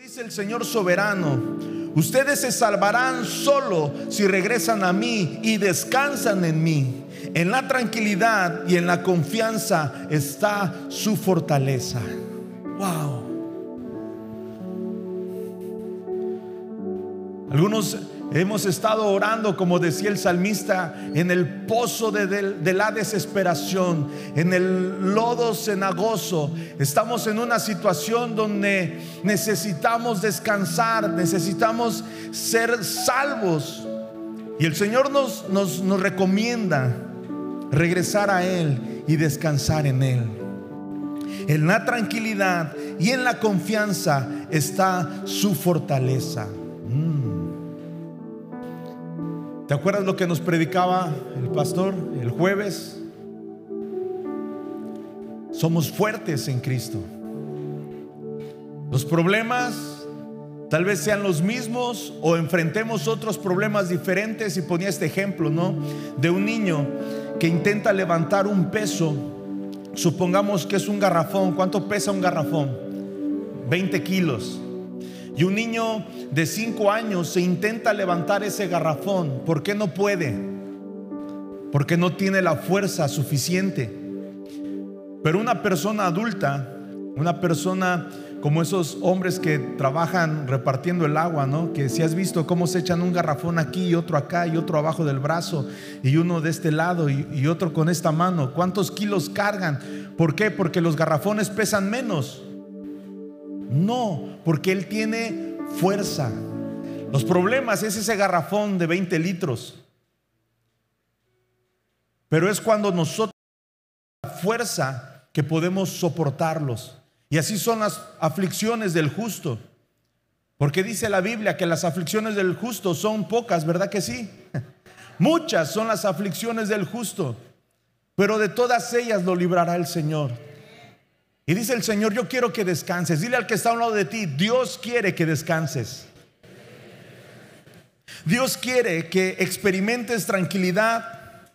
Dice el Señor soberano, ustedes se salvarán solo si regresan a mí y descansan en mí. En la tranquilidad y en la confianza está su fortaleza. Wow. Algunos hemos estado orando, como decía el salmista, en el pozo de, la desesperación, en el lodo cenagoso. Estamos en una situación donde necesitamos descansar, necesitamos ser salvos. Y el Señor nos, recomienda regresar a Él y descansar en Él. En la tranquilidad y en la confianza está su fortaleza. Mm. ¿Te acuerdas lo que nos predicaba el pastor el jueves? Somos fuertes en Cristo. Los problemas tal vez sean los mismos o enfrentemos otros problemas diferentes y ponía este ejemplo, ¿no? De un niño que intenta levantar un peso, supongamos que es un garrafón, ¿cuánto pesa un garrafón? 20 kilos. Y un niño de 5 años se intenta levantar ese garrafón. ¿Por qué no puede? Porque no tiene la fuerza suficiente. Pero una persona adulta, una persona como esos hombres que trabajan repartiendo el agua, ¿no? Que si has visto cómo se echan un garrafón aquí y otro acá y otro abajo del brazo y uno de este lado y, y otro con esta mano. ¿Cuántos kilos cargan? ¿Por qué? Porque los garrafones pesan menos. No, porque Él tiene fuerza. Los problemas es ese garrafón de 20 litros. Pero es cuando nosotros fuerza que podemos soportarlos. Y así son las aflicciones del justo. Porque dice la Biblia que las aflicciones del justo son pocas, ¿verdad que sí? Muchas son las aflicciones del justo, pero de todas ellas lo librará el Señor. Y dice el Señor, yo quiero que descanses. Dile al que está a un lado de ti, Dios quiere que descanses. Dios quiere que experimentes tranquilidad,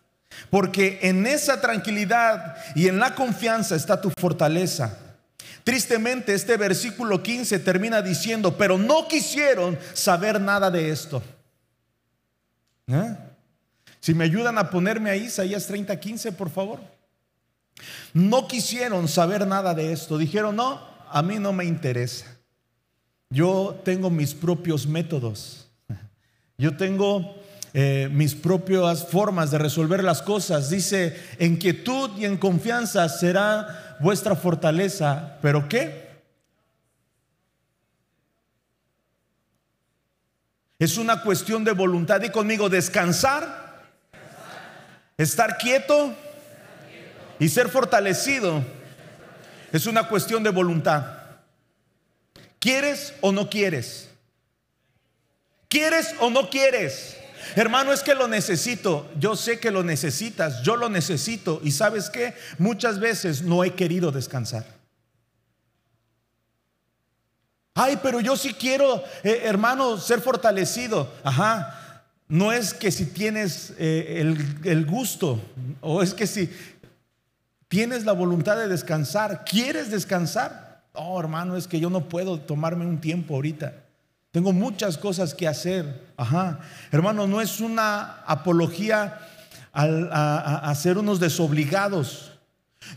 porque en esa tranquilidad y en la confianza está tu fortaleza. Tristemente, este versículo 15 termina diciendo, pero no quisieron saber nada de esto. ¿Eh? Si me ayudan a ponerme ahí, Isaías 30, 15, por favor. No quisieron saber nada de esto. Dijeron, no, a mí no me interesa. Yo tengo mis propios métodos. Yo tengo eh, mis propias formas de resolver las cosas. Dice, en quietud y en confianza será vuestra fortaleza. ¿Pero qué? Es una cuestión de voluntad. Y conmigo, descansar, estar quieto y ser fortalecido es una cuestión de voluntad. ¿Quieres o no quieres? ¿Quieres o no quieres? Hermano, es que lo necesito. Yo sé que lo necesitas. Yo lo necesito. Y sabes que muchas veces no he querido descansar. Ay, pero yo sí quiero, eh, hermano, ser fortalecido. Ajá. No es que si tienes eh, el, el gusto o es que si Tienes la voluntad de descansar. ¿Quieres descansar? Oh, hermano, es que yo no puedo tomarme un tiempo ahorita. Tengo muchas cosas que hacer. Ajá. Hermano, no es una apología a, a ser unos desobligados.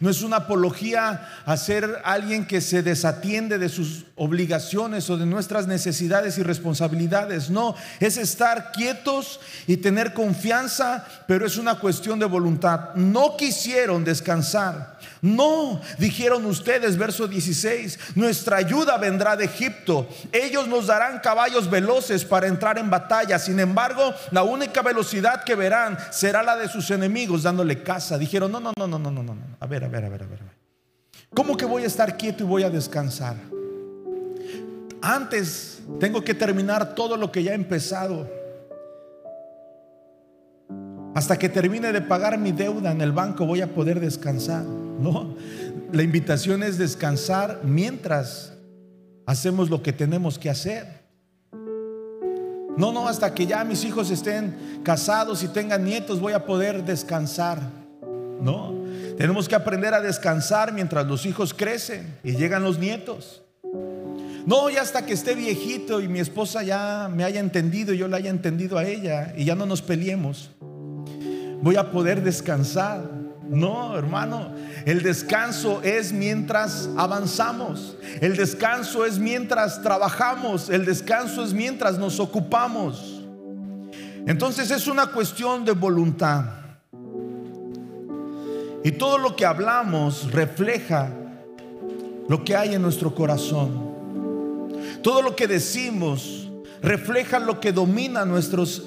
No es una apología a alguien que se desatiende de sus obligaciones o de nuestras necesidades y responsabilidades. No, es estar quietos y tener confianza, pero es una cuestión de voluntad. No quisieron descansar no, dijeron ustedes, verso 16, nuestra ayuda vendrá de Egipto. Ellos nos darán caballos veloces para entrar en batalla. Sin embargo, la única velocidad que verán será la de sus enemigos dándole caza. Dijeron, no, no, no, no, no, no, no. A ver, a ver, a ver, a ver. ¿Cómo que voy a estar quieto y voy a descansar? Antes tengo que terminar todo lo que ya he empezado. Hasta que termine de pagar mi deuda en el banco voy a poder descansar. No, la invitación es descansar mientras hacemos lo que tenemos que hacer. No, no, hasta que ya mis hijos estén casados y tengan nietos voy a poder descansar. No, tenemos que aprender a descansar mientras los hijos crecen y llegan los nietos. No, ya hasta que esté viejito y mi esposa ya me haya entendido y yo la haya entendido a ella y ya no nos peleemos. Voy a poder descansar. No, hermano, el descanso es mientras avanzamos. El descanso es mientras trabajamos. El descanso es mientras nos ocupamos. Entonces es una cuestión de voluntad. Y todo lo que hablamos refleja lo que hay en nuestro corazón. Todo lo que decimos refleja lo que domina nuestros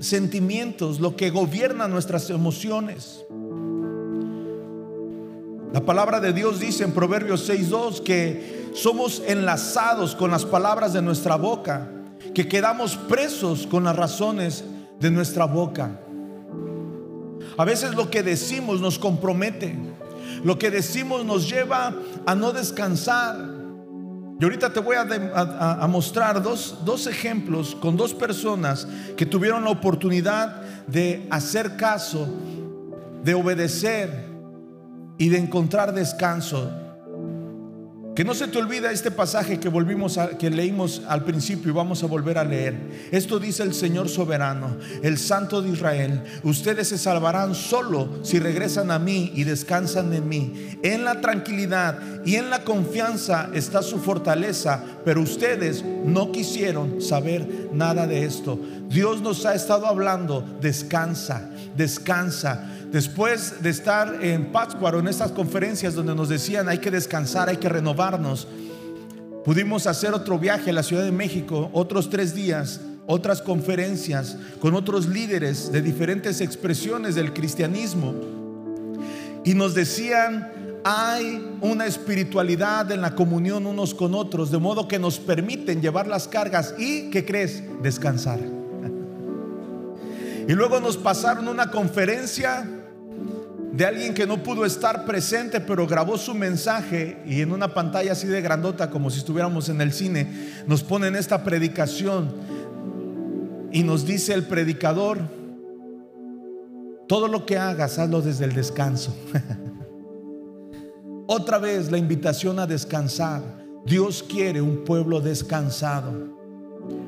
sentimientos, lo que gobierna nuestras emociones. La palabra de Dios dice en Proverbios 6.2 que somos enlazados con las palabras de nuestra boca, que quedamos presos con las razones de nuestra boca. A veces lo que decimos nos compromete, lo que decimos nos lleva a no descansar. Y ahorita te voy a, mostrar dos, dos ejemplos con dos personas que tuvieron la oportunidad de hacer caso, de obedecer y de encontrar descanso. Que no se te olvida este pasaje que volvimos a, que leímos al principio y vamos a volver a leer. Esto dice el Señor soberano, el Santo de Israel. Ustedes se salvarán solo si regresan a mí y descansan en mí. En la tranquilidad y en la confianza está su fortaleza, pero ustedes no quisieron saber nada de esto. Dios nos ha estado hablando, descansa, descansa. Después de estar en Pátzcuaro, en estas conferencias donde nos decían hay que descansar, hay que pudimos hacer otro viaje a la Ciudad de México, otros tres días, otras conferencias con otros líderes de diferentes expresiones del cristianismo. Y nos decían, hay una espiritualidad en la comunión unos con otros, de modo que nos permiten llevar las cargas y, ¿qué crees? Descansar. Y luego nos pasaron una conferencia de alguien que no pudo estar presente, pero grabó su mensaje y en una pantalla así de grandota, como si estuviéramos en el cine, nos ponen esta predicación y nos dice el predicador, todo lo que hagas, hazlo desde el descanso. Otra vez la invitación a descansar. Dios quiere un pueblo descansado.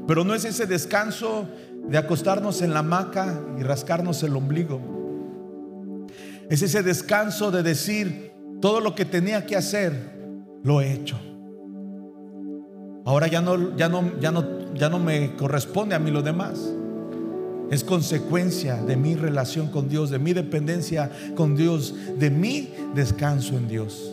Pero no es ese descanso de acostarnos en la hamaca y rascarnos el ombligo. Es ese descanso de decir, todo lo que tenía que hacer, lo he hecho. Ahora ya no, ya no, ya no, ya no me corresponde a mí lo demás. Es consecuencia de mi relación con Dios, de mi dependencia con Dios, de mi descanso en Dios.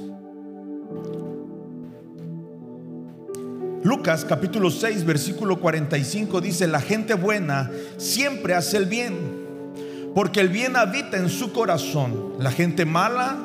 Lucas capítulo 6, versículo 45 dice, la gente buena siempre hace el bien porque el bien habita en su corazón. La gente mala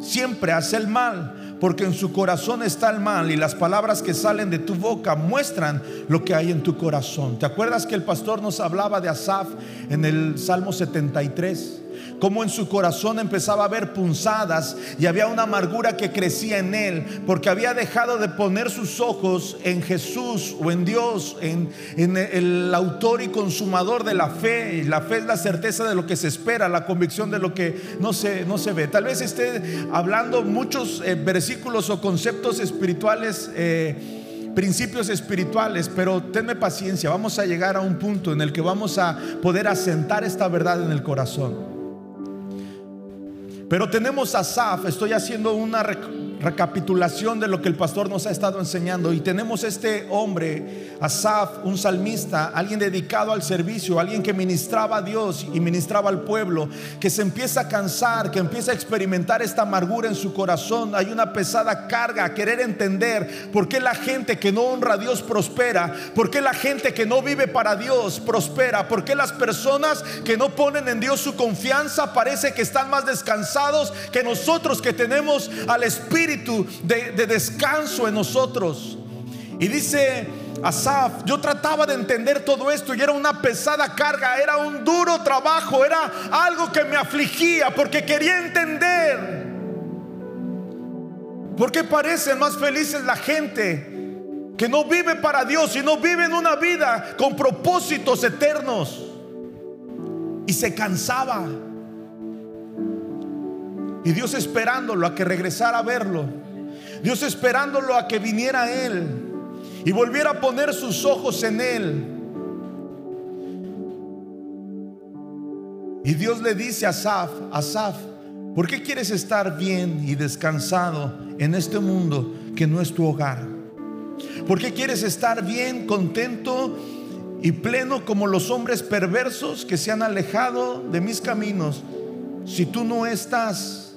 siempre hace el mal, porque en su corazón está el mal y las palabras que salen de tu boca muestran lo que hay en tu corazón. ¿Te acuerdas que el pastor nos hablaba de Asaf en el Salmo 73? Como en su corazón empezaba a haber punzadas y había una amargura que crecía en él, porque había dejado de poner sus ojos en Jesús o en Dios, en, el autor y consumador de la fe. Y la fe es la certeza de lo que se espera, la convicción de lo que no se, no se ve. Tal vez esté hablando muchos eh, versículos o conceptos espirituales. Eh, principios espirituales, pero tenme paciencia, vamos a llegar a un punto en el que vamos a poder asentar esta verdad en el corazón. Pero tenemos a Saf, estoy haciendo una recapitulación de lo que el pastor nos ha estado enseñando. Y tenemos este hombre, Asaf, un salmista, alguien dedicado al servicio, alguien que ministraba a Dios y ministraba al pueblo, que se empieza a cansar, que empieza a experimentar esta amargura en su corazón. Hay una pesada carga a querer entender por qué la gente que no honra a Dios prospera, por qué la gente que no vive para Dios prospera, por qué las personas que no ponen en Dios su confianza parece que están más descansados que nosotros que tenemos al Espíritu de, descanso en nosotros. Y dice Asaf, yo trataba de entender todo esto y era una pesada carga, era un duro trabajo, era algo que me afligía porque quería entender. Porque parecen más felices la gente que no vive para Dios y no vive en una vida con propósitos eternos. Y se cansaba. Y Dios esperándolo a que regresara a verlo. Dios esperándolo a que viniera a Él. y volviera a poner sus ojos en él. Y Dios le dice a Asaf, Asaf, ¿por qué quieres estar bien y descansado en este mundo que no es tu hogar? ¿Por qué quieres estar bien, contento y pleno como los hombres perversos que se han alejado de mis caminos si tú no estás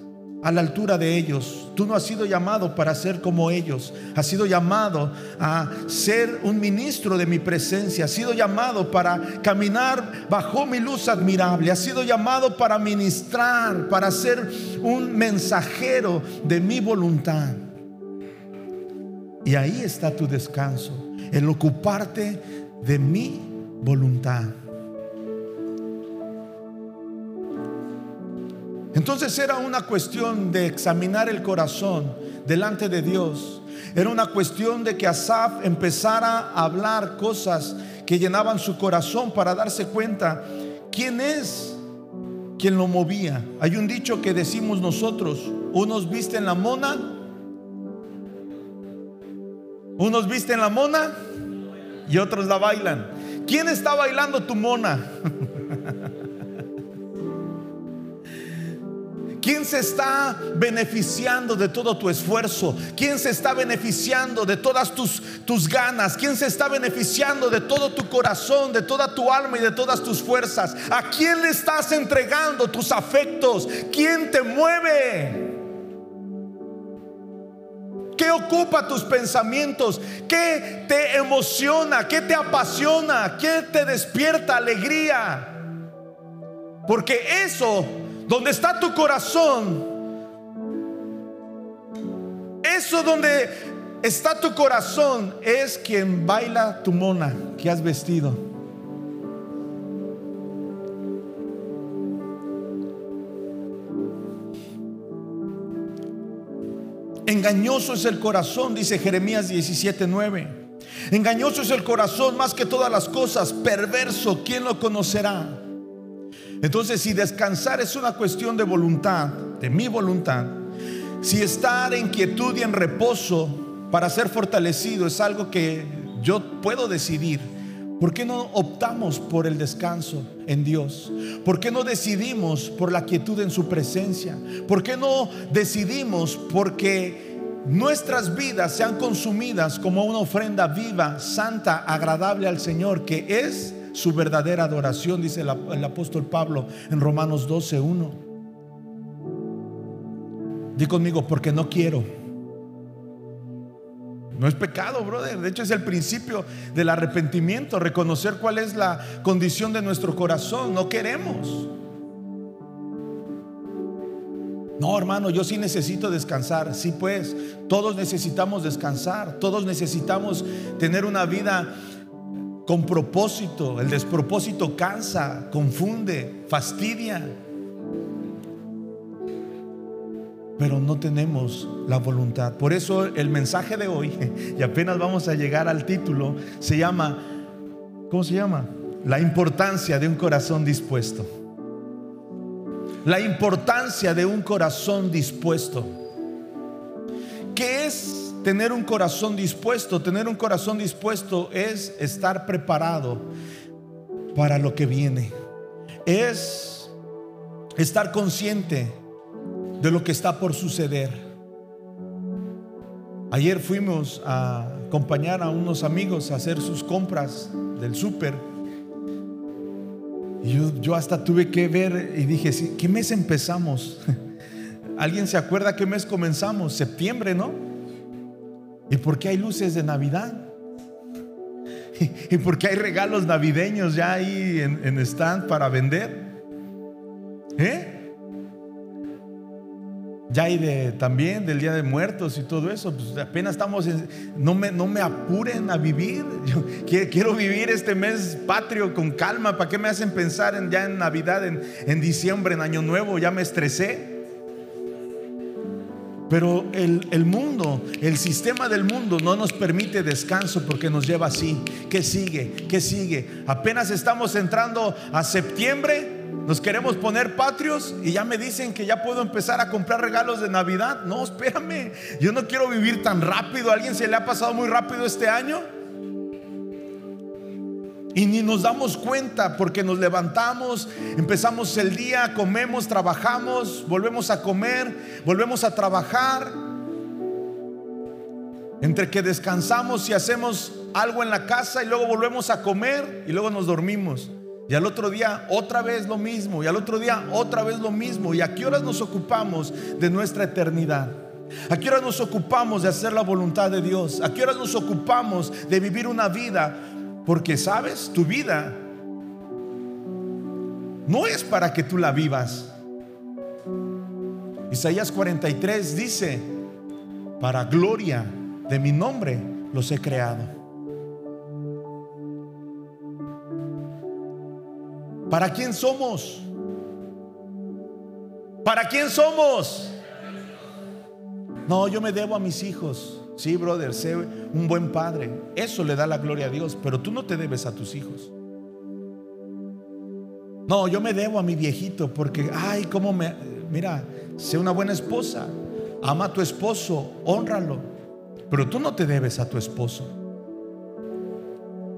a la altura de ellos. Tú no has sido llamado para ser como ellos. Has sido llamado a ser un ministro de mi presencia. Has sido llamado para caminar bajo mi luz admirable. Has sido llamado para ministrar, para ser un mensajero de mi voluntad. Y ahí está tu descanso, el ocuparte de mi voluntad. Entonces era una cuestión de examinar el corazón delante de Dios. Era una cuestión de que Asaf empezara a hablar cosas que llenaban su corazón para darse cuenta quién es quien lo movía. Hay un dicho que decimos nosotros, unos visten la mona, unos visten la mona y otros la bailan. ¿Quién está bailando tu mona? ¿Quién se está beneficiando de todo tu esfuerzo? ¿Quién se está beneficiando de todas tus, tus ganas? ¿Quién se está beneficiando de todo tu corazón, de toda tu alma y de todas tus fuerzas? ¿A quién le estás entregando tus afectos? ¿Quién te mueve? ¿Qué ocupa tus pensamientos? ¿Qué te emociona? ¿Qué te apasiona? ¿Qué te despierta alegría? Porque eso donde está tu corazón, eso donde está tu corazón es quien baila tu mona que has vestido. Engañoso es el corazón, dice Jeremías 17:9. Engañoso es el corazón más que todas las cosas, perverso, ¿quién lo conocerá? Entonces, si descansar es una cuestión de voluntad, de mi voluntad, si estar en quietud y en reposo para ser fortalecido es algo que yo puedo decidir, ¿por qué no optamos por el descanso en Dios? ¿Por qué no decidimos por la quietud en su presencia? ¿Por qué no decidimos porque nuestras vidas sean consumidas como una ofrenda viva, santa, agradable al Señor, que es su verdadera adoración, dice el, apóstol Pablo en Romanos 12, 1. Di conmigo, porque no quiero. No es pecado, brother. De hecho, es el principio del arrepentimiento, reconocer cuál es la condición de nuestro corazón. No queremos. No, hermano, yo sí necesito descansar. Sí, pues, todos necesitamos descansar. Todos necesitamos tener una vida con propósito. El despropósito cansa, confunde, fastidia. Pero no tenemos la voluntad. Por eso el mensaje de hoy, y apenas vamos a llegar al título, se llama, ¿cómo se llama? La importancia de un corazón dispuesto. La importancia de un corazón dispuesto. ¿Qué es tener un corazón dispuesto. Tener un corazón dispuesto es estar preparado para lo que viene. Es estar consciente de lo que está por suceder. Ayer fuimos a acompañar a unos amigos a hacer sus compras del súper. Y yo, yo, hasta tuve que ver y dije, ¿qué mes empezamos? ¿Alguien se acuerda qué mes comenzamos? Septiembre, ¿no? ¿Y por qué hay luces de Navidad? ¿Y por qué hay regalos navideños ya ahí en, stand para vender? ¿Eh? Ya hay también del Día de Muertos y todo eso. Pues apenas estamos, no, me, no me apuren a vivir. Quiero, vivir este mes patrio con calma. ¿Para qué me hacen pensar en, ya en Navidad, en, en diciembre, en Año Nuevo? Ya me estresé. Pero el, mundo, el sistema del mundo no nos permite descanso porque nos lleva así. ¿Qué sigue? ¿Qué sigue? Apenas estamos entrando a septiembre, nos queremos poner patrios y ya me dicen que ya puedo empezar a comprar regalos de Navidad. No, espérame, yo no quiero vivir tan rápido. ¿A alguien se le ha pasado muy rápido este año? Y ni nos damos cuenta porque nos levantamos, empezamos el día, comemos, trabajamos, volvemos a comer, volvemos a trabajar. Entre que descansamos y hacemos algo en la casa y luego volvemos a comer y luego nos dormimos. Y al otro día otra vez lo mismo. Y al otro día otra vez lo mismo. ¿Y a qué horas nos ocupamos de nuestra eternidad? ¿A qué horas nos ocupamos de hacer la voluntad de Dios? ¿A qué horas nos ocupamos de vivir una vida porque sabes, tu vida no es para que tú la vivas. Isaías 43 dice, para gloria de mi nombre los he creado. ¿Para quién somos? ¿Para quién somos? No, yo me debo a mis hijos. Sí, brother, sé un buen padre. Eso le da la gloria a Dios, pero tú no te debes a tus hijos. No, yo me debo a mi viejito porque, ay, cómo me... Mira, sé una buena esposa. Ama a tu esposo, honralo. Pero tú no te debes a tu esposo.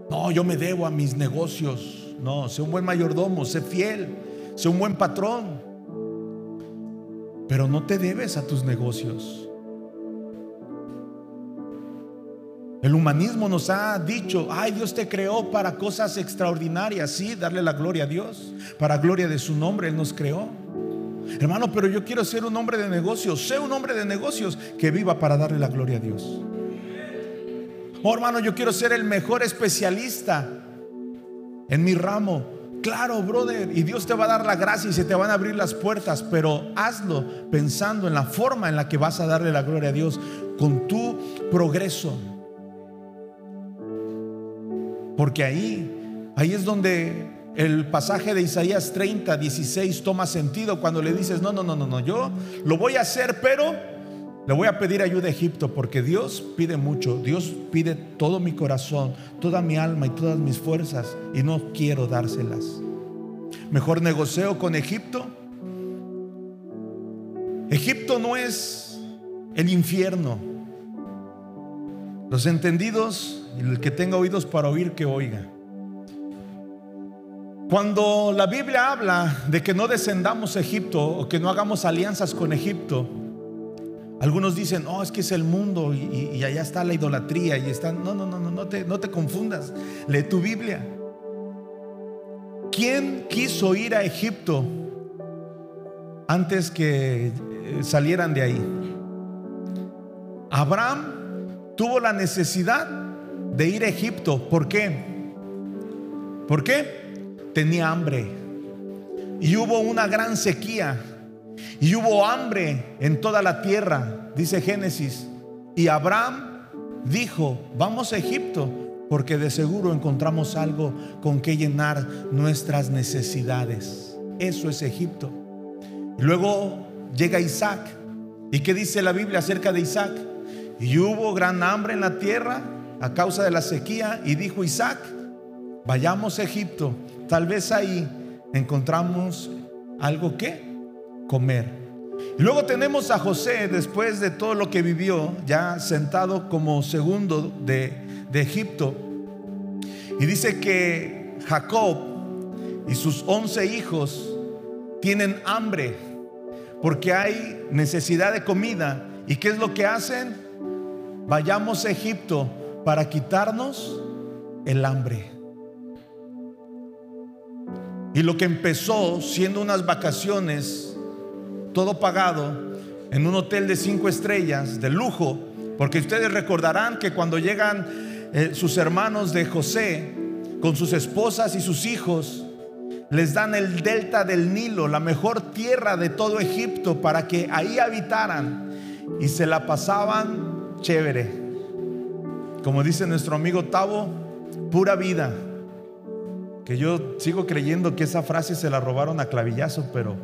No, yo me debo a mis negocios. No, sé un buen mayordomo, sé fiel, sé un buen patrón. Pero no te debes a tus negocios. El humanismo nos ha dicho, ay, Dios te creó para cosas extraordinarias, sí, darle la gloria a Dios, para gloria de su nombre, Él nos creó. Hermano, pero yo quiero ser un hombre de negocios, sé un hombre de negocios que viva para darle la gloria a Dios. Oh, hermano, yo quiero ser el mejor especialista en mi ramo. Claro, brother, y Dios te va a dar la gracia y se te van a abrir las puertas, pero hazlo pensando en la forma en la que vas a darle la gloria a Dios con tu progreso. Porque ahí, ahí es donde el pasaje de Isaías 30, 16 toma sentido cuando le dices, no, no, no, no, no, yo lo voy a hacer, pero le voy a pedir ayuda a Egipto porque Dios pide mucho, Dios pide todo mi corazón, toda mi alma y todas mis fuerzas y no quiero dárselas. Mejor negocio con Egipto. Egipto no es el infierno. Los entendidos el que tenga oídos para oír, que oiga. Cuando la Biblia habla de que no descendamos a Egipto o que no hagamos alianzas con Egipto, algunos dicen, oh, es que es el mundo y, allá está la idolatría y están. No, no, no, no, no te, no te confundas. Lee tu Biblia. ¿Quién quiso ir a Egipto antes que eh, salieran de ahí? Abraham tuvo la necesidad de ir a Egipto. ¿Por qué? ¿Por qué? Tenía hambre. Y hubo una gran sequía. Y hubo hambre en toda la tierra, dice Génesis. Y Abraham dijo, vamos a Egipto, porque de seguro encontramos algo con que llenar nuestras necesidades. Eso es Egipto. Luego llega Isaac. ¿Y qué dice la Biblia acerca de Isaac? Y hubo gran hambre en la tierra a causa de la sequía y dijo Isaac, vayamos a Egipto, tal vez ahí encontramos algo que comer. Y luego tenemos a José, después de todo lo que vivió, ya sentado como segundo de, de Egipto. Y dice que Jacob y sus once hijos tienen hambre porque hay necesidad de comida. ¿Y qué es lo que hacen? Vayamos a Egipto para quitarnos el hambre. Y lo que empezó siendo unas vacaciones, todo pagado, en un hotel de cinco estrellas, de lujo, porque ustedes recordarán que cuando llegan eh, sus hermanos de José, con sus esposas y sus hijos, les dan el delta del Nilo, la mejor tierra de todo Egipto, para que ahí habitaran y se la pasaban chévere. Como dice nuestro amigo Tavo, pura vida. Que yo sigo creyendo que esa frase se la robaron a clavillazo, pero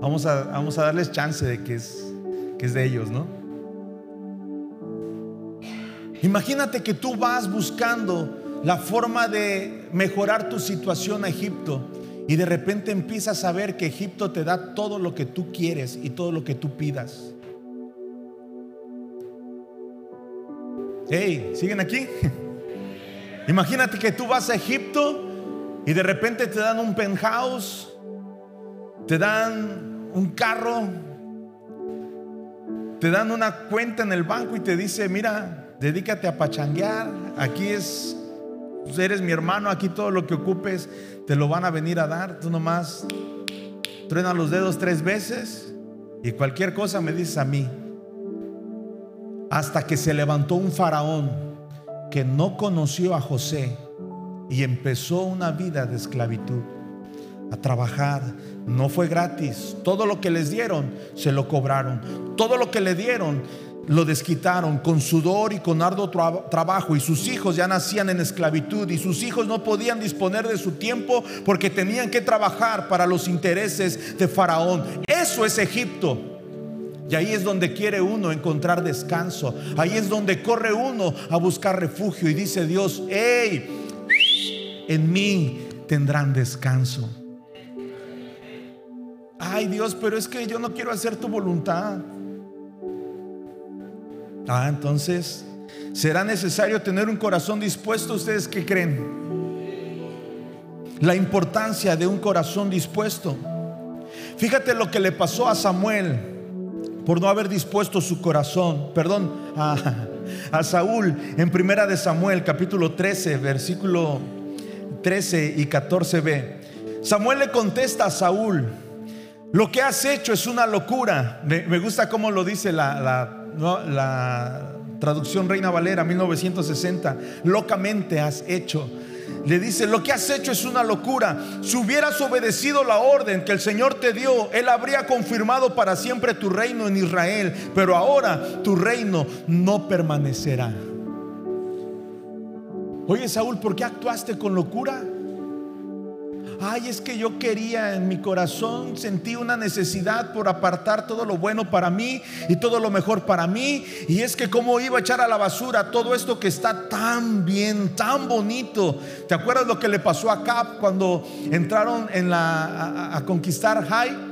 vamos a, vamos a darles chance de que es, que es de ellos, ¿no? Imagínate que tú vas buscando la forma de mejorar tu situación a Egipto y de repente empiezas a ver que Egipto te da todo lo que tú quieres y todo lo que tú pidas. Hey, ¿siguen aquí? Imagínate que tú vas a Egipto Y de repente te dan un penthouse, te dan un carro, te dan una cuenta en el banco y te dice, mira, dedícate a pachanguear, aquí es, pues eres mi hermano, aquí todo lo que ocupes te lo van a venir a dar, tú nomás truena los dedos tres veces y cualquier cosa me dices a mí. Hasta que se levantó un faraón que no conoció a José y empezó una vida de esclavitud, a trabajar. No fue gratis. Todo lo que les dieron, se lo cobraron. Todo lo que le dieron, lo desquitaron con sudor y con arduo trabajo y sus hijos ya nacían en esclavitud y sus hijos no podían disponer de su tiempo porque tenían que trabajar para los intereses de Faraón. Eso es Egipto. Y ahí es donde quiere uno encontrar descanso. Ahí es donde corre uno a buscar refugio y dice Dios, hey, en mí tendrán descanso. Ay Dios, pero es que yo no quiero hacer tu voluntad. Ah, entonces, ¿será necesario tener un corazón dispuesto? ¿Ustedes qué creen? La importancia de un corazón dispuesto. Fíjate lo que le pasó a Samuel por no haber dispuesto su corazón, perdón, a, Saúl en primera de Samuel capítulo 13, versículo 13 y 14b. Samuel le contesta a Saúl, lo que has hecho es una locura. Me, gusta cómo lo dice la, la traducción Reina Valera 1960. Locamente has hecho. Le dice, lo que has hecho es una locura. Si hubieras obedecido la orden que el Señor te dio, Él habría confirmado para siempre tu reino en Israel. Pero ahora tu reino no permanecerá. Oye Saúl, ¿por qué actuaste con locura? Ay, es que yo quería en mi corazón, sentí una necesidad por apartar todo lo bueno para mí y todo lo mejor para mí. Y es que cómo iba a echar a la basura todo esto que está tan bien, tan bonito. ¿Te acuerdas lo que le pasó a Cap cuando entraron en la, a, conquistar Jai?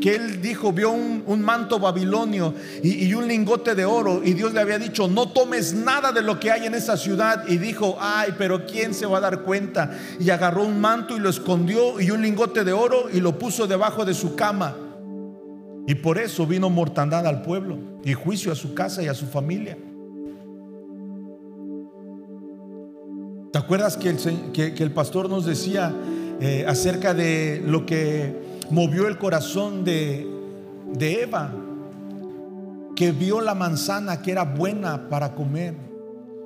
Que él dijo, vio un, manto babilonio y, un lingote de oro y Dios le había dicho, no tomes nada de lo que hay en esa ciudad y dijo, ay, pero ¿quién se va a dar cuenta? Y agarró un manto y lo escondió y un lingote de oro y lo puso debajo de su cama. Y por eso vino mortandad al pueblo y juicio a su casa y a su familia. ¿Te acuerdas que el, que, el pastor nos decía eh, acerca de lo que movió el corazón de, de Eva, que vio la manzana que era buena para comer.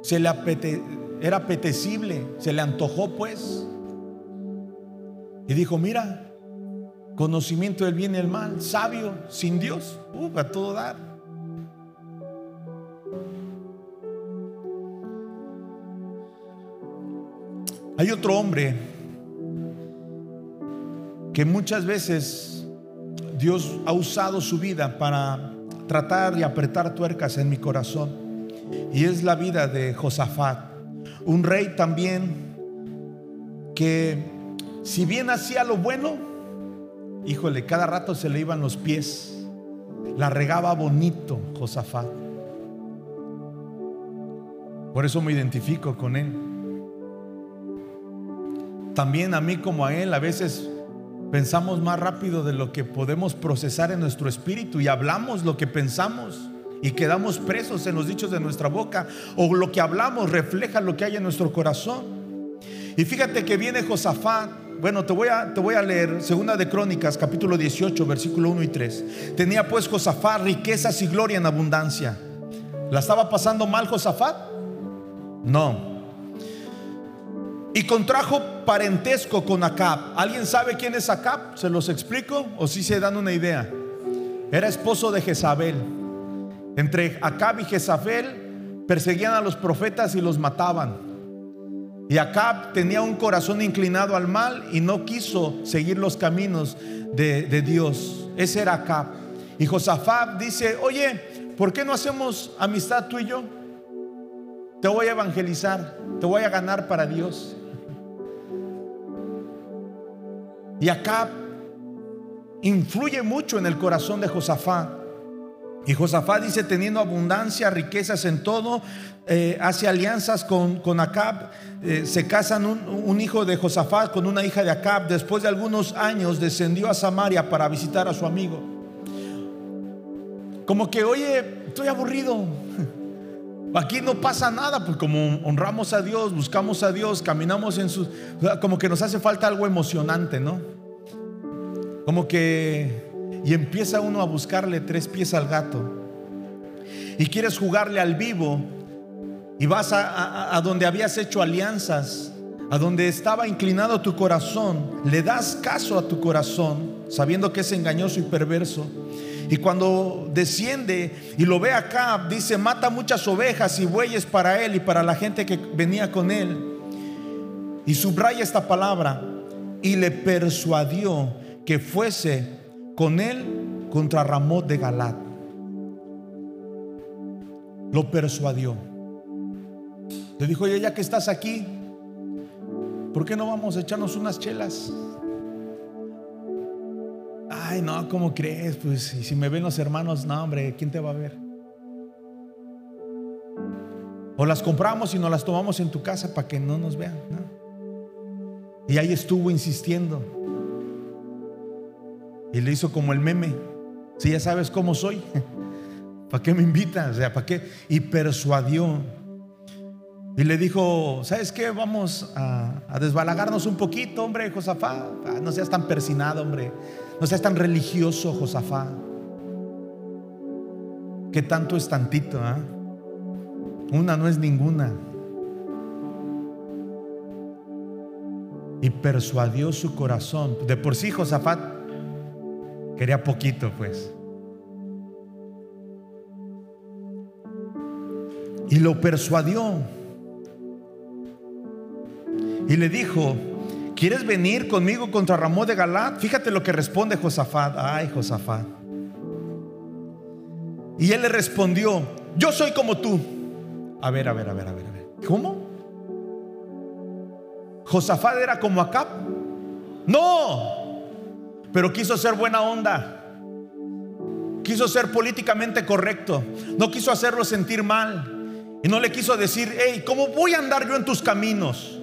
Se le era apetecible, se le antojó pues. Y dijo, mira, conocimiento del bien y el mal, sabio, sin Dios, uh, a todo dar. Hay otro hombre que muchas veces Dios ha usado su vida para tratar y apretar tuercas en mi corazón. Y es la vida de Josafat, un rey también que si bien hacía lo bueno, híjole, cada rato se le iban los pies. La regaba bonito Josafat. Por eso me identifico con él. También a mí como a él a veces Pensamos más rápido de lo que podemos procesar en nuestro espíritu y hablamos lo que pensamos y quedamos presos en los dichos de nuestra boca o lo que hablamos refleja lo que hay en nuestro corazón. Y fíjate que viene Josafat, bueno, te voy a, te voy a leer Segunda de Crónicas, capítulo 18, versículo 1 y 3. Tenía pues Josafat riquezas y gloria en abundancia. ¿La estaba pasando mal Josafat? No y contrajo parentesco con Acab. ¿Alguien sabe quién es Acab? ¿Se los explico o si se dan una idea? Era esposo de Jezabel. Entre Acab y Jezabel perseguían a los profetas y los mataban. Y Acab tenía un corazón inclinado al mal y no quiso seguir los caminos de, de Dios. Ese era Acab. Y Josafat dice, oye, ¿por qué no hacemos amistad tú y yo? Te voy a evangelizar, te voy a ganar para Dios. Y acá influye mucho en el corazón de Josafá. Y Josafat dice, teniendo abundancia, riquezas en todo, eh, hace alianzas con, con Acab. Eh, se casan un, un, hijo de Josafat con una hija de Acab. Después de algunos años descendió a Samaria para visitar a su amigo. Como que, oye, estoy aburrido. Aquí no pasa nada, pues como honramos a Dios, buscamos a Dios, caminamos en su... Como que nos hace falta algo emocionante, ¿no? Como que y empieza uno a buscarle tres pies al gato. Y quieres jugarle al vivo y vas a, donde habías hecho alianzas, a donde estaba inclinado tu corazón, le das caso a tu corazón, sabiendo que es engañoso y perverso. Y cuando desciende y lo ve acá, dice, mata muchas ovejas y bueyes para él y para la gente que venía con él. Y subraya esta palabra, y le persuadió que fuese con él contra Ramón de Galat. Lo persuadió. Le dijo, oye, ya que estás aquí, ¿por qué no vamos a echarnos unas chelas? Ay, no, ¿cómo crees? Pues si me ven los hermanos, no, hombre, ¿quién te va a ver? O las compramos y nos las tomamos en tu casa para que no nos vean. Y ahí estuvo insistiendo. Y le hizo como el meme. Si ya sabes cómo soy, ¿para qué me invitas? O sea, ¿para qué? Y persuadió. Y le dijo, ¿sabes qué? Vamos a, desbalagarnos un poquito, hombre, Josafá. Ah, no seas tan persinado, hombre. No seas tan religioso, Josafá. ¿Qué tanto es tantito? Ah? Una no es ninguna. Y persuadió su corazón. De por sí, Josafat Quería poquito, pues. Y lo persuadió. Y le dijo, ¿quieres venir conmigo contra Ramón de Galat? Fíjate lo que responde Josafat. Ay, Josafat. Y él le respondió, yo soy como tú. A ver, a ver, a ver, a ver, a ver. ¿Cómo? ¿Josafat era como Acab? No, pero quiso ser buena onda. Quiso ser políticamente correcto. No quiso hacerlo sentir mal. Y no le quiso decir, hey, ¿cómo voy a andar yo en tus caminos?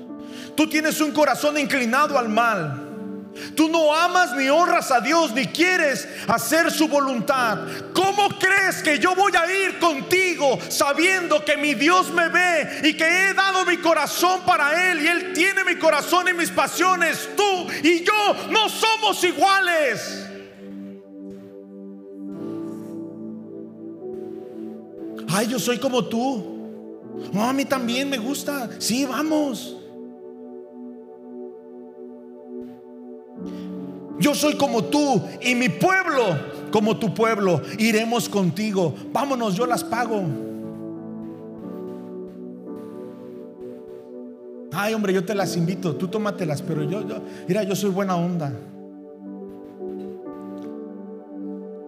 Tú tienes un corazón inclinado al mal. Tú no amas ni honras a Dios ni quieres hacer su voluntad. ¿Cómo crees que yo voy a ir contigo sabiendo que mi Dios me ve y que he dado mi corazón para Él y Él tiene mi corazón y mis pasiones? Tú y yo no somos iguales. Ay, yo soy como tú. a mí también me gusta. Sí, vamos. Yo soy como tú y mi pueblo como tu pueblo. Iremos contigo. Vámonos, yo las pago. Ay, hombre, yo te las invito, tú tómatelas, pero yo, mira, yo soy buena onda.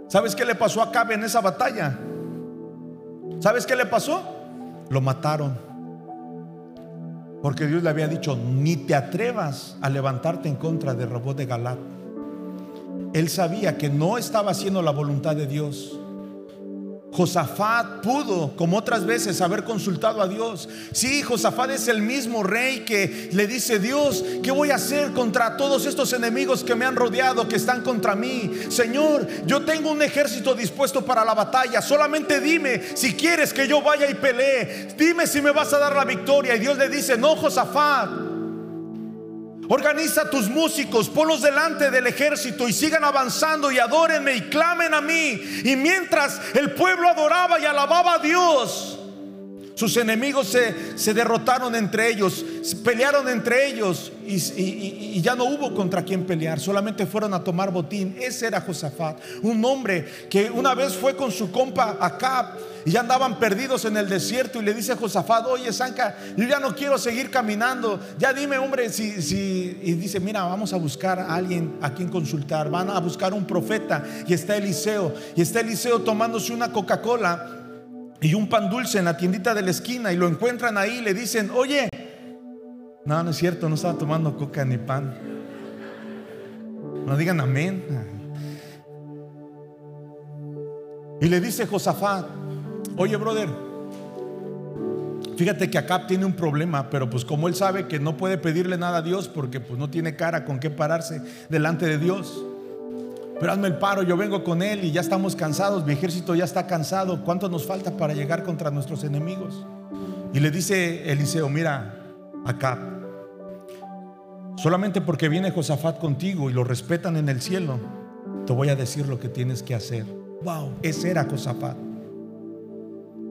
¿Sabes qué le pasó a Cabe en esa batalla? ¿Sabes qué le pasó? Lo mataron. Porque Dios le había dicho, ni te atrevas a levantarte en contra de Robot de Galat. Él sabía que no estaba haciendo la voluntad de Dios. Josafat pudo, como otras veces, haber consultado a Dios. Sí, Josafat es el mismo rey que le dice, Dios, ¿qué voy a hacer contra todos estos enemigos que me han rodeado, que están contra mí? Señor, yo tengo un ejército dispuesto para la batalla. Solamente dime si quieres que yo vaya y pelee. Dime si me vas a dar la victoria. Y Dios le dice, no, Josafat. Organiza tus músicos, ponlos delante del ejército y sigan avanzando y adórenme y clamen a mí. Y mientras el pueblo adoraba y alababa a Dios, sus enemigos se, se derrotaron entre ellos, pelearon entre ellos y, ya no hubo contra quien pelear, solamente fueron a tomar botín. Ese era Josafat, un hombre que una vez fue con su compa Acab y ya andaban perdidos en el desierto y le dice a Josafat, oye Zanca, yo ya no quiero seguir caminando, ya dime hombre, si, si, y dice, mira, vamos a buscar a alguien a quien consultar, van a buscar un profeta y está Eliseo, y está Eliseo tomándose una Coca-Cola y un pan dulce en la tiendita de la esquina y lo encuentran ahí le dicen, oye, no, no es cierto, no estaba tomando coca ni pan. No digan amén. Y le dice Josafat, oye brother, fíjate que Acab tiene un problema, pero pues como él sabe que no puede pedirle nada a Dios porque pues no tiene cara con qué pararse delante de Dios. Pero hazme el paro, yo vengo con él y ya estamos cansados, mi ejército ya está cansado, ¿cuánto nos falta para llegar contra nuestros enemigos? Y le dice Eliseo, mira, Acab, solamente porque viene Josafat contigo y lo respetan en el cielo, te voy a decir lo que tienes que hacer. Wow, ese era Josafat.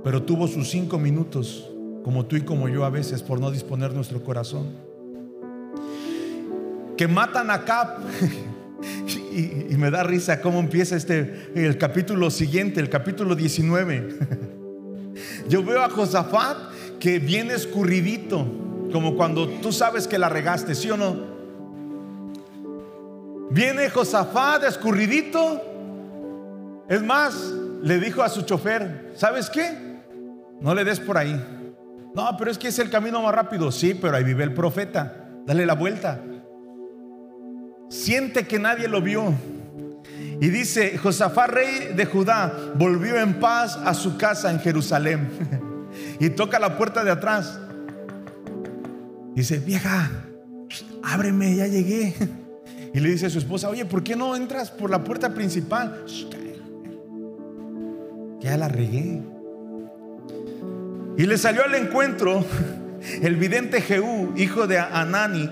Pero tuvo sus cinco minutos, como tú y como yo a veces, por no disponer nuestro corazón. Que matan a Cap. y, me da risa cómo empieza este, el capítulo siguiente, el capítulo 19. yo veo a Josafat que viene escurridito, como cuando tú sabes que la regaste, ¿sí o no? Viene Josafat escurridito es más, le dijo a su chofer, ¿sabes qué? No le des por ahí. No, pero es que es el camino más rápido. Sí, pero ahí vive el profeta. Dale la vuelta. Siente que nadie lo vio. Y dice, Josafá, rey de Judá, volvió en paz a su casa en Jerusalén. y toca la puerta de atrás. Dice, vieja, ábreme, ya llegué. Y le dice a su esposa, oye, ¿por qué no entras por la puerta principal? ya la regué. Y le salió al encuentro el vidente Jehú, hijo de Anani,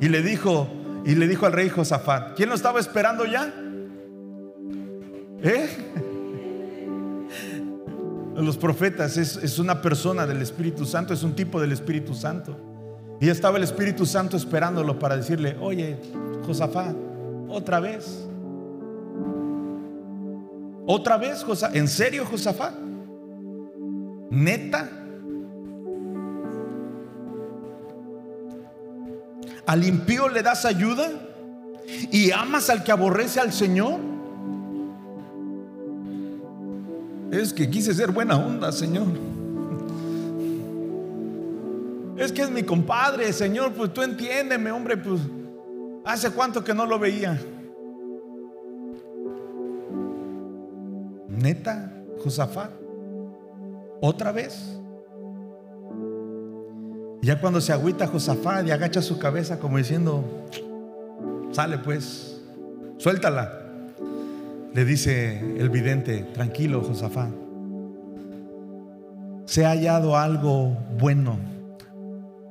y le dijo, y le dijo al rey Josafat, ¿quién lo estaba esperando ya? ¿Eh? Los profetas es, es una persona del Espíritu Santo, es un tipo del Espíritu Santo. Y estaba el Espíritu Santo esperándolo para decirle, oye, Josafat, otra vez. ¿Otra vez, Josafat? ¿En serio, Josafat? ¿Neta? ¿Al impío le das ayuda? ¿Y amas al que aborrece al Señor? Es que quise ser buena onda, Señor. Es que es mi compadre, Señor, pues tú entiéndeme, hombre, pues hace cuánto que no lo veía. Neta, Josafat, otra vez. Ya cuando se agüita Josafat y agacha su cabeza como diciendo, sale pues, suéltala. Le dice el vidente, tranquilo Josafat, se ha hallado algo bueno,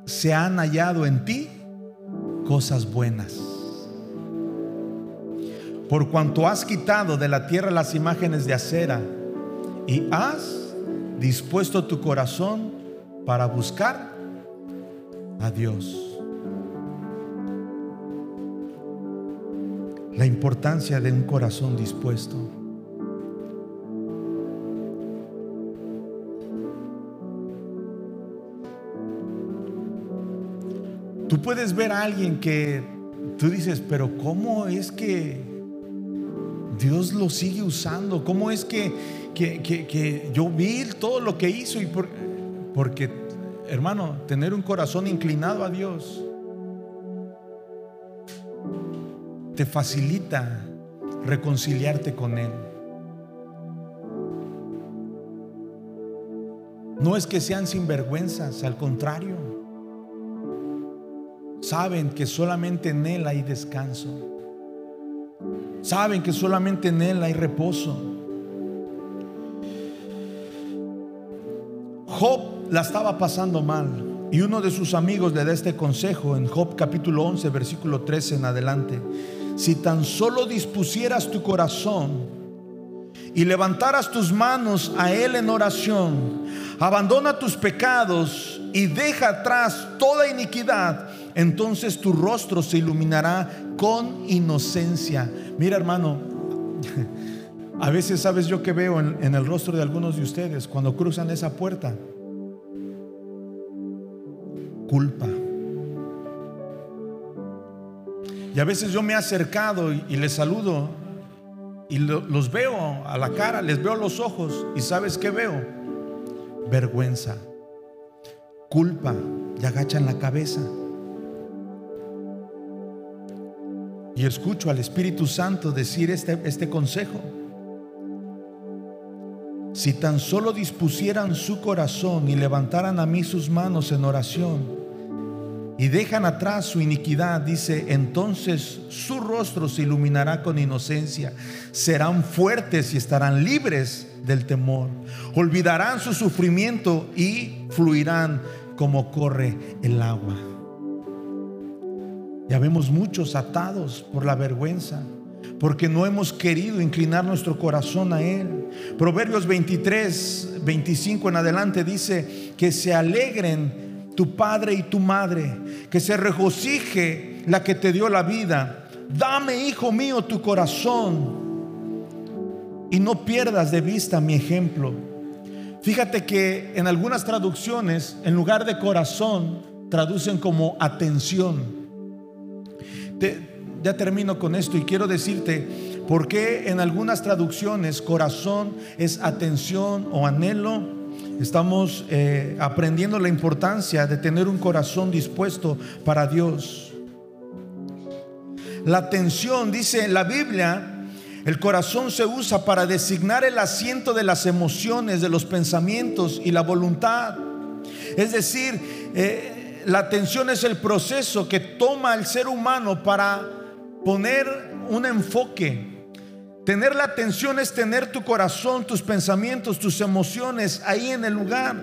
se han hallado en ti cosas buenas por cuanto has quitado de la tierra las imágenes de acera y has dispuesto tu corazón para buscar a Dios. La importancia de un corazón dispuesto. Tú puedes ver a alguien que tú dices, pero ¿cómo es que Dios lo sigue usando. ¿Cómo es que, que, yo vi todo lo que hizo? Y porque, hermano, tener un corazón inclinado a Dios te facilita reconciliarte con Él. No es que sean sinvergüenzas, al contrario. Saben que solamente en Él hay descanso. Saben que solamente en Él hay reposo. Job la estaba pasando mal y uno de sus amigos le da este consejo en Job capítulo 11, versículo 13 en adelante. Si tan solo dispusieras tu corazón y levantaras tus manos a Él en oración, abandona tus pecados y deja atrás toda iniquidad, entonces tu rostro se iluminará con inocencia. Mira hermano, a veces sabes yo que veo en, el rostro de algunos de ustedes cuando cruzan esa puerta. Culpa. Y a veces yo me he acercado y, les saludo y los veo a la cara, les veo los ojos y sabes qué veo? Vergüenza, culpa y agachan la cabeza. Y escucho al Espíritu Santo decir este, este consejo. Si tan solo dispusieran su corazón y levantaran a mí sus manos en oración y dejan atrás su iniquidad, dice, entonces su rostro se iluminará con inocencia, serán fuertes y estarán libres del temor, olvidarán su sufrimiento y fluirán como corre el agua. Ya vemos muchos atados por la vergüenza, porque no hemos querido inclinar nuestro corazón a Él. Proverbios 23, 25 en adelante dice que se alegren tu padre y tu madre, que se regocije la que te dio la vida. Dame, hijo mío, tu corazón y no pierdas de vista mi ejemplo. Fíjate que en algunas traducciones, en lugar de corazón, traducen como atención. Ya termino con esto y quiero decirte por qué en algunas traducciones corazón es atención o anhelo. Estamos eh, aprendiendo la importancia de tener un corazón dispuesto para Dios. La atención, dice la Biblia, el corazón se usa para designar el asiento de las emociones, de los pensamientos y la voluntad. Es decir, eh, la atención es el proceso que toma el ser humano para poner un enfoque. Tener la atención es tener tu corazón, tus pensamientos, tus emociones ahí en el lugar.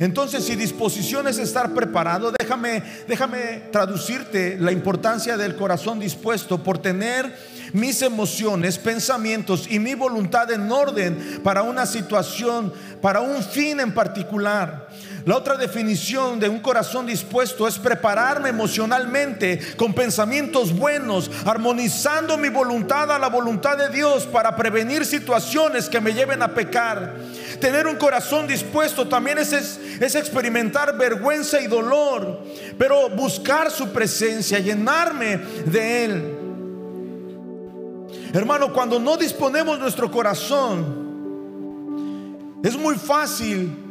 Entonces, si disposición es estar preparado, déjame, déjame traducirte la importancia del corazón dispuesto por tener mis emociones, pensamientos y mi voluntad en orden para una situación, para un fin en particular. La otra definición de un corazón dispuesto es prepararme emocionalmente con pensamientos buenos, armonizando mi voluntad a la voluntad de Dios para prevenir situaciones que me lleven a pecar. Tener un corazón dispuesto también es, experimentar vergüenza y dolor, pero buscar su presencia, llenarme de Él. Hermano, cuando no disponemos nuestro corazón, es muy fácil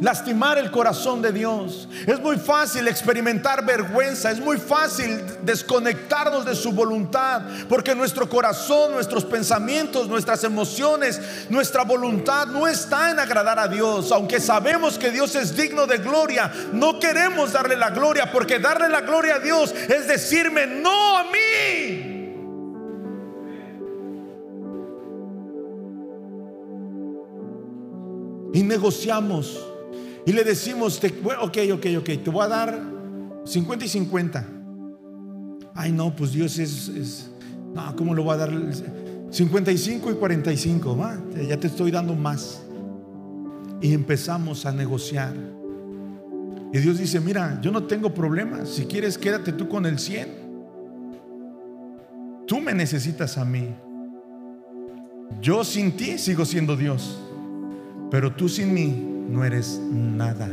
lastimar el corazón de Dios. Es muy fácil experimentar vergüenza, es muy fácil desconectarnos de su voluntad, porque nuestro corazón, nuestros pensamientos, nuestras emociones, nuestra voluntad no está en agradar a Dios. Aunque sabemos que Dios es digno de gloria, no queremos darle la gloria, porque darle la gloria a Dios es decirme no a mí. Y negociamos y le decimos, ok, ok, ok, te voy a dar 50 y 50. Ay, no, pues Dios es, no, ¿cómo lo voy a dar? 55 y 45, ¿va? ya te estoy dando más. Y empezamos a negociar. Y Dios dice, mira, yo no tengo problema, si quieres quédate tú con el 100. Tú me necesitas a mí. Yo sin ti sigo siendo Dios. Pero tú sin mí no eres nada.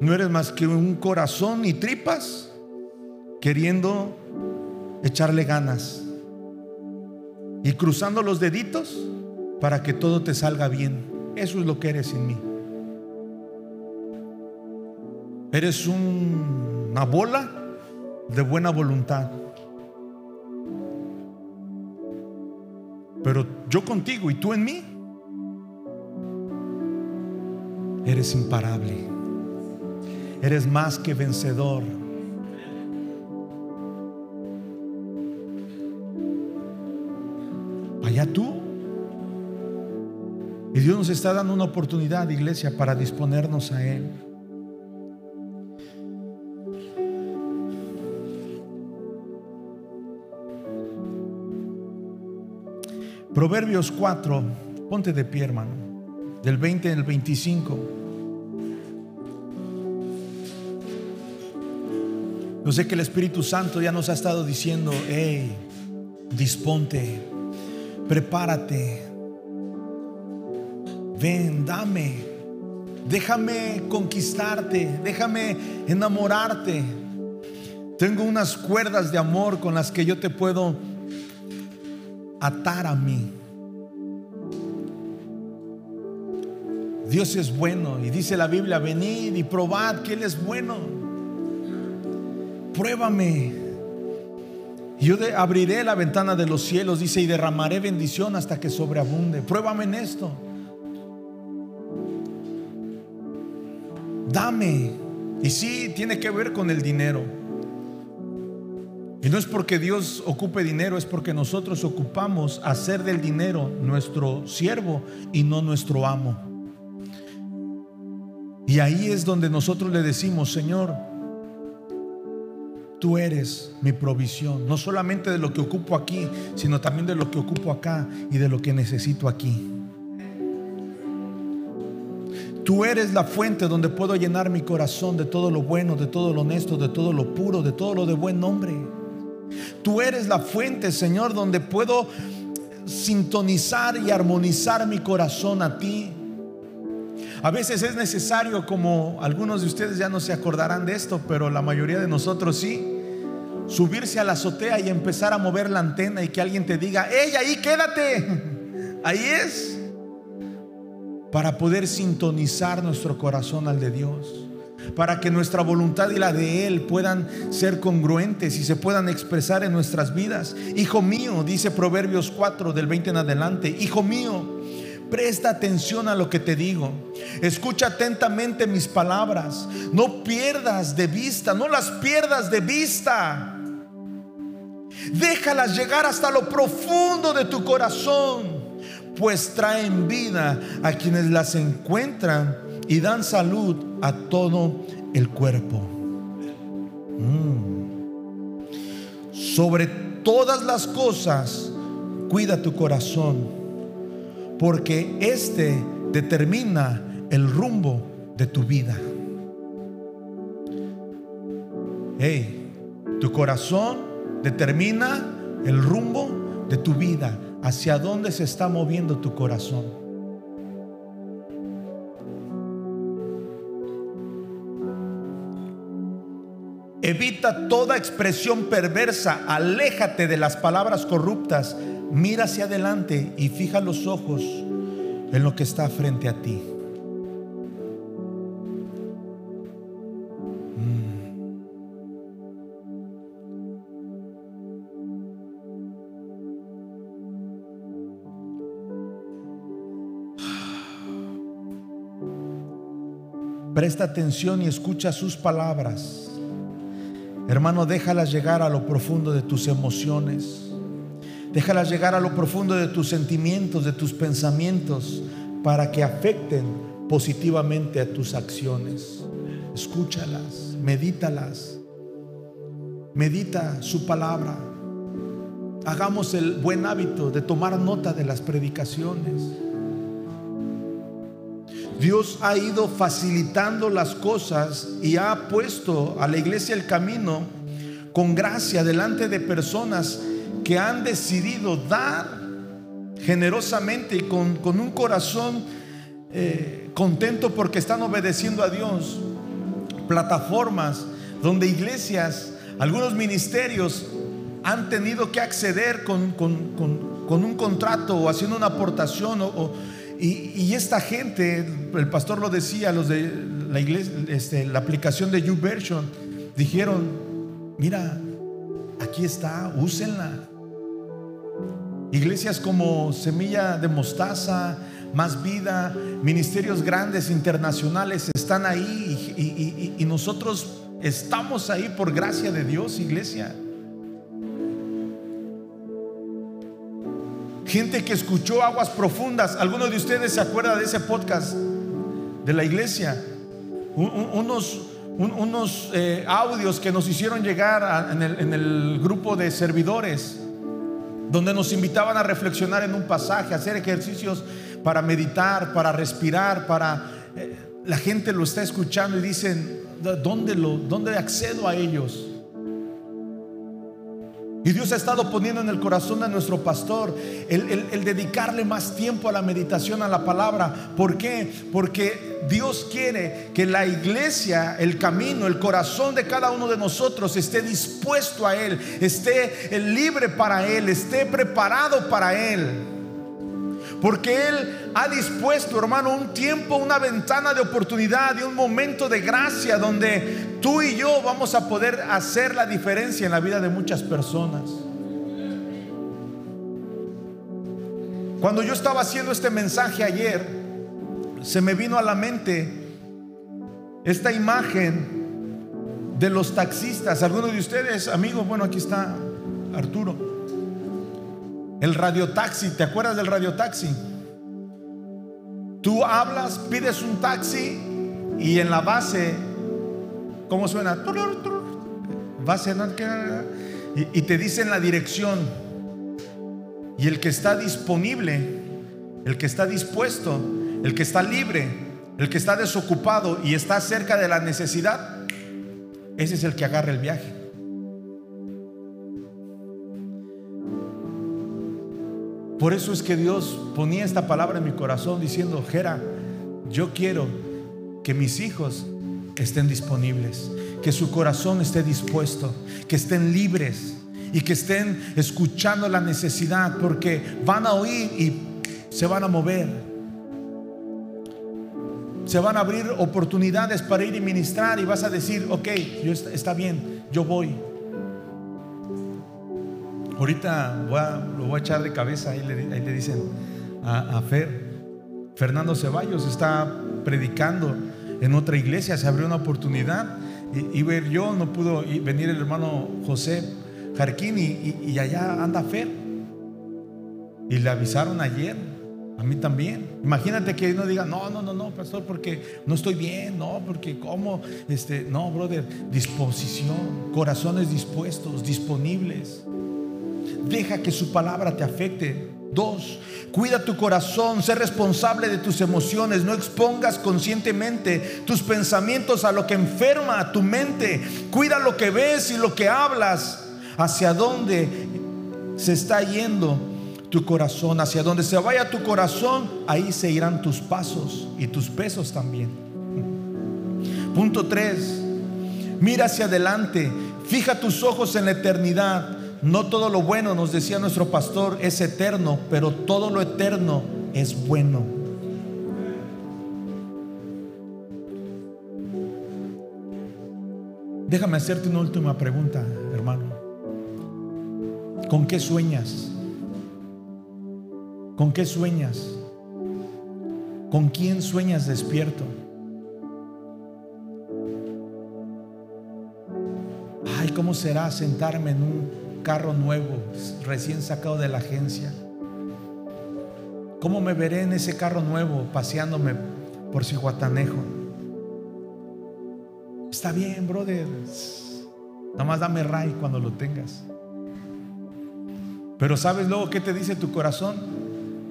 No eres más que un corazón y tripas queriendo echarle ganas y cruzando los deditos para que todo te salga bien. Eso es lo que eres sin mí. Eres una bola de buena voluntad. Pero yo contigo y tú en mí, eres imparable. Eres más que vencedor. Allá tú. Y Dios nos está dando una oportunidad, iglesia, para disponernos a Él. Proverbios 4, ponte de pie, hermano, del 20 al 25. Yo sé que el Espíritu Santo ya nos ha estado diciendo, hey, disponte, prepárate, ven, dame, déjame conquistarte, déjame enamorarte. Tengo unas cuerdas de amor con las que yo te puedo atar a mí. Dios es bueno y dice la Biblia, venid y probad que Él es bueno. Pruébame. Yo abriré la ventana de los cielos, dice, y derramaré bendición hasta que sobreabunde. Pruébame en esto. Dame. Y sí, tiene que ver con el dinero. Y no es porque Dios ocupe dinero, es porque nosotros ocupamos hacer del dinero nuestro siervo y no nuestro amo. Y ahí es donde nosotros le decimos, Señor, tú eres mi provisión, no solamente de lo que ocupo aquí, sino también de lo que ocupo acá y de lo que necesito aquí. Tú eres la fuente donde puedo llenar mi corazón de todo lo bueno, de todo lo honesto, de todo lo puro, de todo lo de buen nombre. Tú eres la fuente, Señor, donde puedo sintonizar y armonizar mi corazón a ti. A veces es necesario, como algunos de ustedes ya no se acordarán de esto, pero la mayoría de nosotros sí, subirse a la azotea y empezar a mover la antena y que alguien te diga, ¡Ey, ahí quédate! Ahí es. Para poder sintonizar nuestro corazón al de Dios. Para que nuestra voluntad y la de Él puedan ser congruentes y se puedan expresar en nuestras vidas. Hijo mío, dice Proverbios 4 del 20 en adelante, Hijo mío, Presta atención a lo que te digo. Escucha atentamente mis palabras. No pierdas de vista, no las pierdas de vista. Déjalas llegar hasta lo profundo de tu corazón, pues traen vida a quienes las encuentran y dan salud a todo el cuerpo. Mm. Sobre todas las cosas, cuida tu corazón porque este determina el rumbo de tu vida. Hey, tu corazón determina el rumbo de tu vida, hacia dónde se está moviendo tu corazón. Evita toda expresión perversa, aléjate de las palabras corruptas, mira hacia adelante y fija los ojos en lo que está frente a ti. Mm. Presta atención y escucha sus palabras. Hermano, déjalas llegar a lo profundo de tus emociones. Déjalas llegar a lo profundo de tus sentimientos, de tus pensamientos, para que afecten positivamente a tus acciones. Escúchalas, medítalas. Medita su palabra. Hagamos el buen hábito de tomar nota de las predicaciones. Dios ha ido facilitando las cosas y ha puesto a la iglesia el camino con gracia delante de personas que han decidido dar generosamente y con, un corazón eh, contento porque están obedeciendo a Dios. Plataformas donde iglesias, algunos ministerios han tenido que acceder con, un contrato o haciendo una aportación o y, esta gente, el pastor lo decía, los de la iglesia, este, la aplicación de YouVersion, dijeron, mira, aquí está, úsenla. Iglesias como Semilla de Mostaza, Más Vida, ministerios grandes internacionales están ahí y nosotros estamos ahí por gracia de Dios, iglesia. Gente que escuchó aguas profundas. ¿Alguno de ustedes se acuerda de ese podcast de la iglesia? unos unos eh, audios que nos hicieron llegar en, el, grupo de servidores, donde nos invitaban a reflexionar en un pasaje, a hacer ejercicios para meditar, para respirar, para... Eh, la gente lo está escuchando y dicen, ¿dónde, lo, ¿dónde accedo a ellos? Y Dios ha estado poniendo en el corazón de nuestro pastor el, dedicarle más tiempo a la meditación, a la palabra. ¿Por qué? Porque Dios quiere que la iglesia, el camino, el corazón de cada uno de nosotros esté dispuesto a Él, esté libre para Él, esté preparado para Él. Porque Él ha dispuesto, hermano, un tiempo, una ventana de oportunidad y un momento de gracia donde tú y yo vamos a poder hacer la diferencia en la vida de muchas personas. Cuando yo estaba haciendo este mensaje ayer, se me vino a la mente esta imagen de los taxistas. Algunos de ustedes, amigos, bueno, aquí está Arturo. El radiotaxi, ¿te acuerdas del radiotaxi? Tú hablas, pides un taxi y en la base, ¿cómo suena? Y te dicen la dirección. Y el que está disponible, el que está dispuesto, el que está libre, el que está desocupado y está cerca de la necesidad, ese es el que agarra el viaje. Por eso es que Dios ponía esta palabra en mi corazón diciendo, Jera, yo quiero que mis hijos estén disponibles, que su corazón esté dispuesto, que estén libres y que estén escuchando la necesidad porque van a oír y se van a mover. Se van a abrir oportunidades para ir y ministrar y vas a decir, ok, está bien, yo voy. Ahorita lo voy a echar de cabeza, ahí le, dicen a, Fer. Fernando Ceballos está predicando en otra iglesia, se abrió una oportunidad y, y ver yo, no pudo venir el hermano José Jarquín y, allá anda Fer. Y le avisaron ayer, a mí también. Imagínate que uno diga, no, no, no, no, pastor, porque no estoy bien, no, porque cómo, este, no, brother, disposición, corazones dispuestos, disponibles. Deja que su palabra te afecte. Dos, cuida tu corazón, sé responsable de tus emociones, no expongas conscientemente tus pensamientos a lo que enferma tu mente. Cuida lo que ves y lo que hablas hacia dónde se está yendo tu corazón, hacia donde se vaya tu corazón, ahí se irán tus pasos y tus pesos también. Punto 3. Mira hacia adelante, fija tus ojos en la eternidad. No todo lo bueno, nos decía nuestro pastor, es eterno, pero todo lo eterno es bueno. Déjame hacerte una última pregunta, hermano. ¿Con qué sueñas? ¿Con qué sueñas? ¿Con quién sueñas despierto? Ay, ¿cómo será sentarme en un carro nuevo, recién sacado de la agencia? ¿Cómo me veré en ese carro nuevo paseándome por Cihuatanejo? Está bien, brother. Nada más dame ray cuando lo tengas. Pero ¿sabes luego qué te dice tu corazón?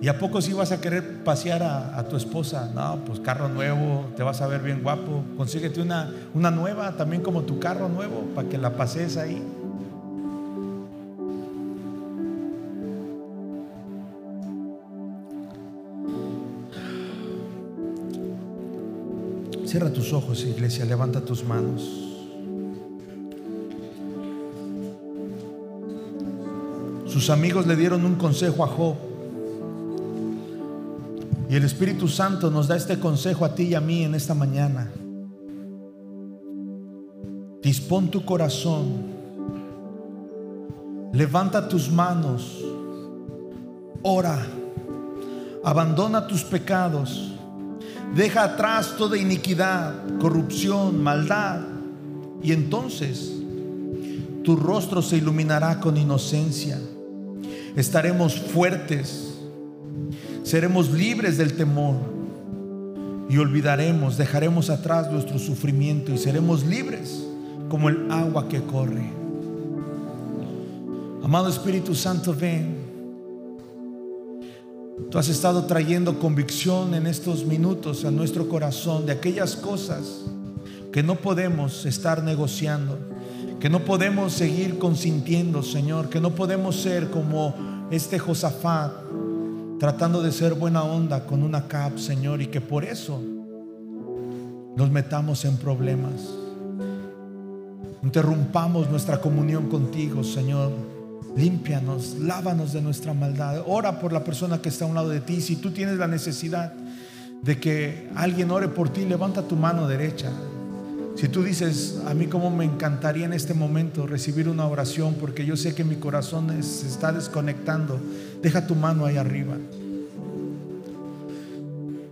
¿Y a poco si vas a querer pasear a, tu esposa? No, pues carro nuevo, te vas a ver bien guapo. Consíguete una, una nueva, también como tu carro nuevo, para que la pases ahí. Cierra tus ojos, iglesia, levanta tus manos. Sus amigos le dieron un consejo a Job. Y el Espíritu Santo nos da este consejo a ti y a mí en esta mañana. Dispón tu corazón. Levanta tus manos. Ora. Abandona tus pecados. Deja atrás toda iniquidad, corrupción, maldad. Y entonces tu rostro se iluminará con inocencia estaremos fuertes, seremos libres del temor y olvidaremos, dejaremos atrás nuestro sufrimiento y seremos libres como el agua que corre. Amado Espíritu Santo, ven. Tú has estado trayendo convicción en estos minutos a nuestro corazón de aquellas cosas que no podemos estar negociando que no podemos seguir consintiendo, Señor, que no podemos ser como este Josafat, tratando de ser buena onda con una cap, Señor, y que por eso nos metamos en problemas. Interrumpamos nuestra comunión contigo, Señor, Límpianos, lávanos de nuestra maldad. Ora por la persona que está a un lado de ti. Si tú tienes la necesidad de que alguien ore por ti, levanta tu mano derecha. Si tú dices, a mí como me encantaría en este momento recibir una oración porque yo sé que mi corazón se está desconectando, deja tu mano ahí arriba.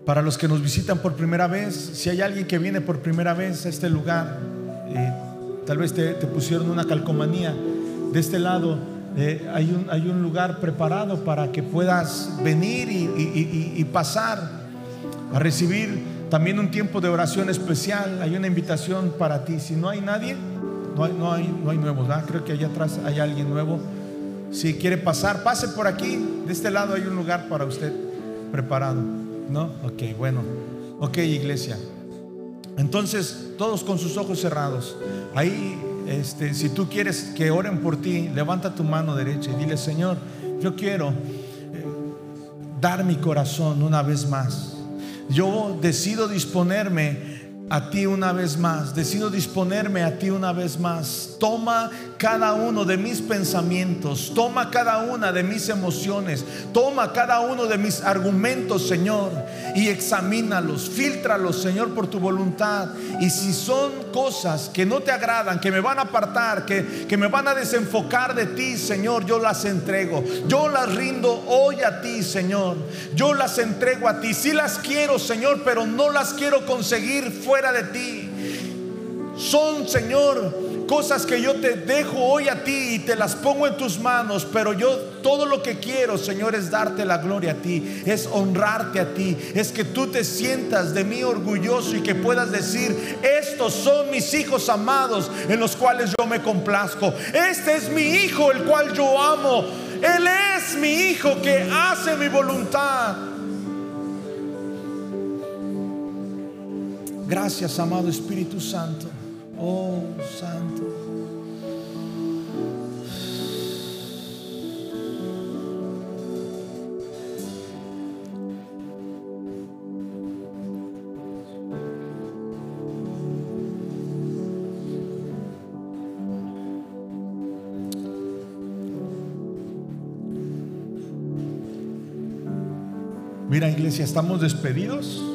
Para los que nos visitan por primera vez, si hay alguien que viene por primera vez a este lugar, eh, tal vez te, pusieron una calcomanía, de este lado eh, hay, un, hay, un, lugar preparado para que puedas venir y, pasar a recibir también un tiempo de oración especial. Hay una invitación para ti. Si no hay nadie, no hay, no hay, no hay nuevos, Creo que allá atrás hay alguien nuevo. Si quiere pasar, pase por aquí. De este lado hay un lugar para usted preparado. ¿No? Ok, bueno. Ok, iglesia. Entonces, todos con sus ojos cerrados. Ahí, este, si tú quieres que oren por ti, levanta tu mano derecha y dile, Señor, yo quiero eh, dar mi corazón una vez más. Yo decido disponerme a ti una vez más. Decido disponerme a ti una vez más. Toma cada uno de mis pensamientos. Toma cada una de mis emociones. Toma cada uno de mis argumentos, Señor. Y examínalos. Filtralos, Señor, por tu voluntad. Y si son cosas que no te agradan, que me van a apartar, que, que me van a desenfocar de ti, Señor, yo las entrego. Yo las rindo hoy a ti, Señor. Yo las entrego a ti. Si las quiero, Señor, pero no las quiero conseguir de ti. Son, Señor, cosas que yo te dejo hoy a ti y te las pongo en tus manos, pero yo todo lo que quiero, Señor, es darte la gloria a ti, es honrarte a ti, es que tú te sientas de mí orgulloso y que puedas decir, estos son mis hijos amados en los cuales yo me complazco. Este es mi hijo, el cual yo amo. Él es mi hijo que hace mi voluntad. Gracias, amado Espíritu Santo. Oh, Santo. Mira, iglesia, estamos despedidos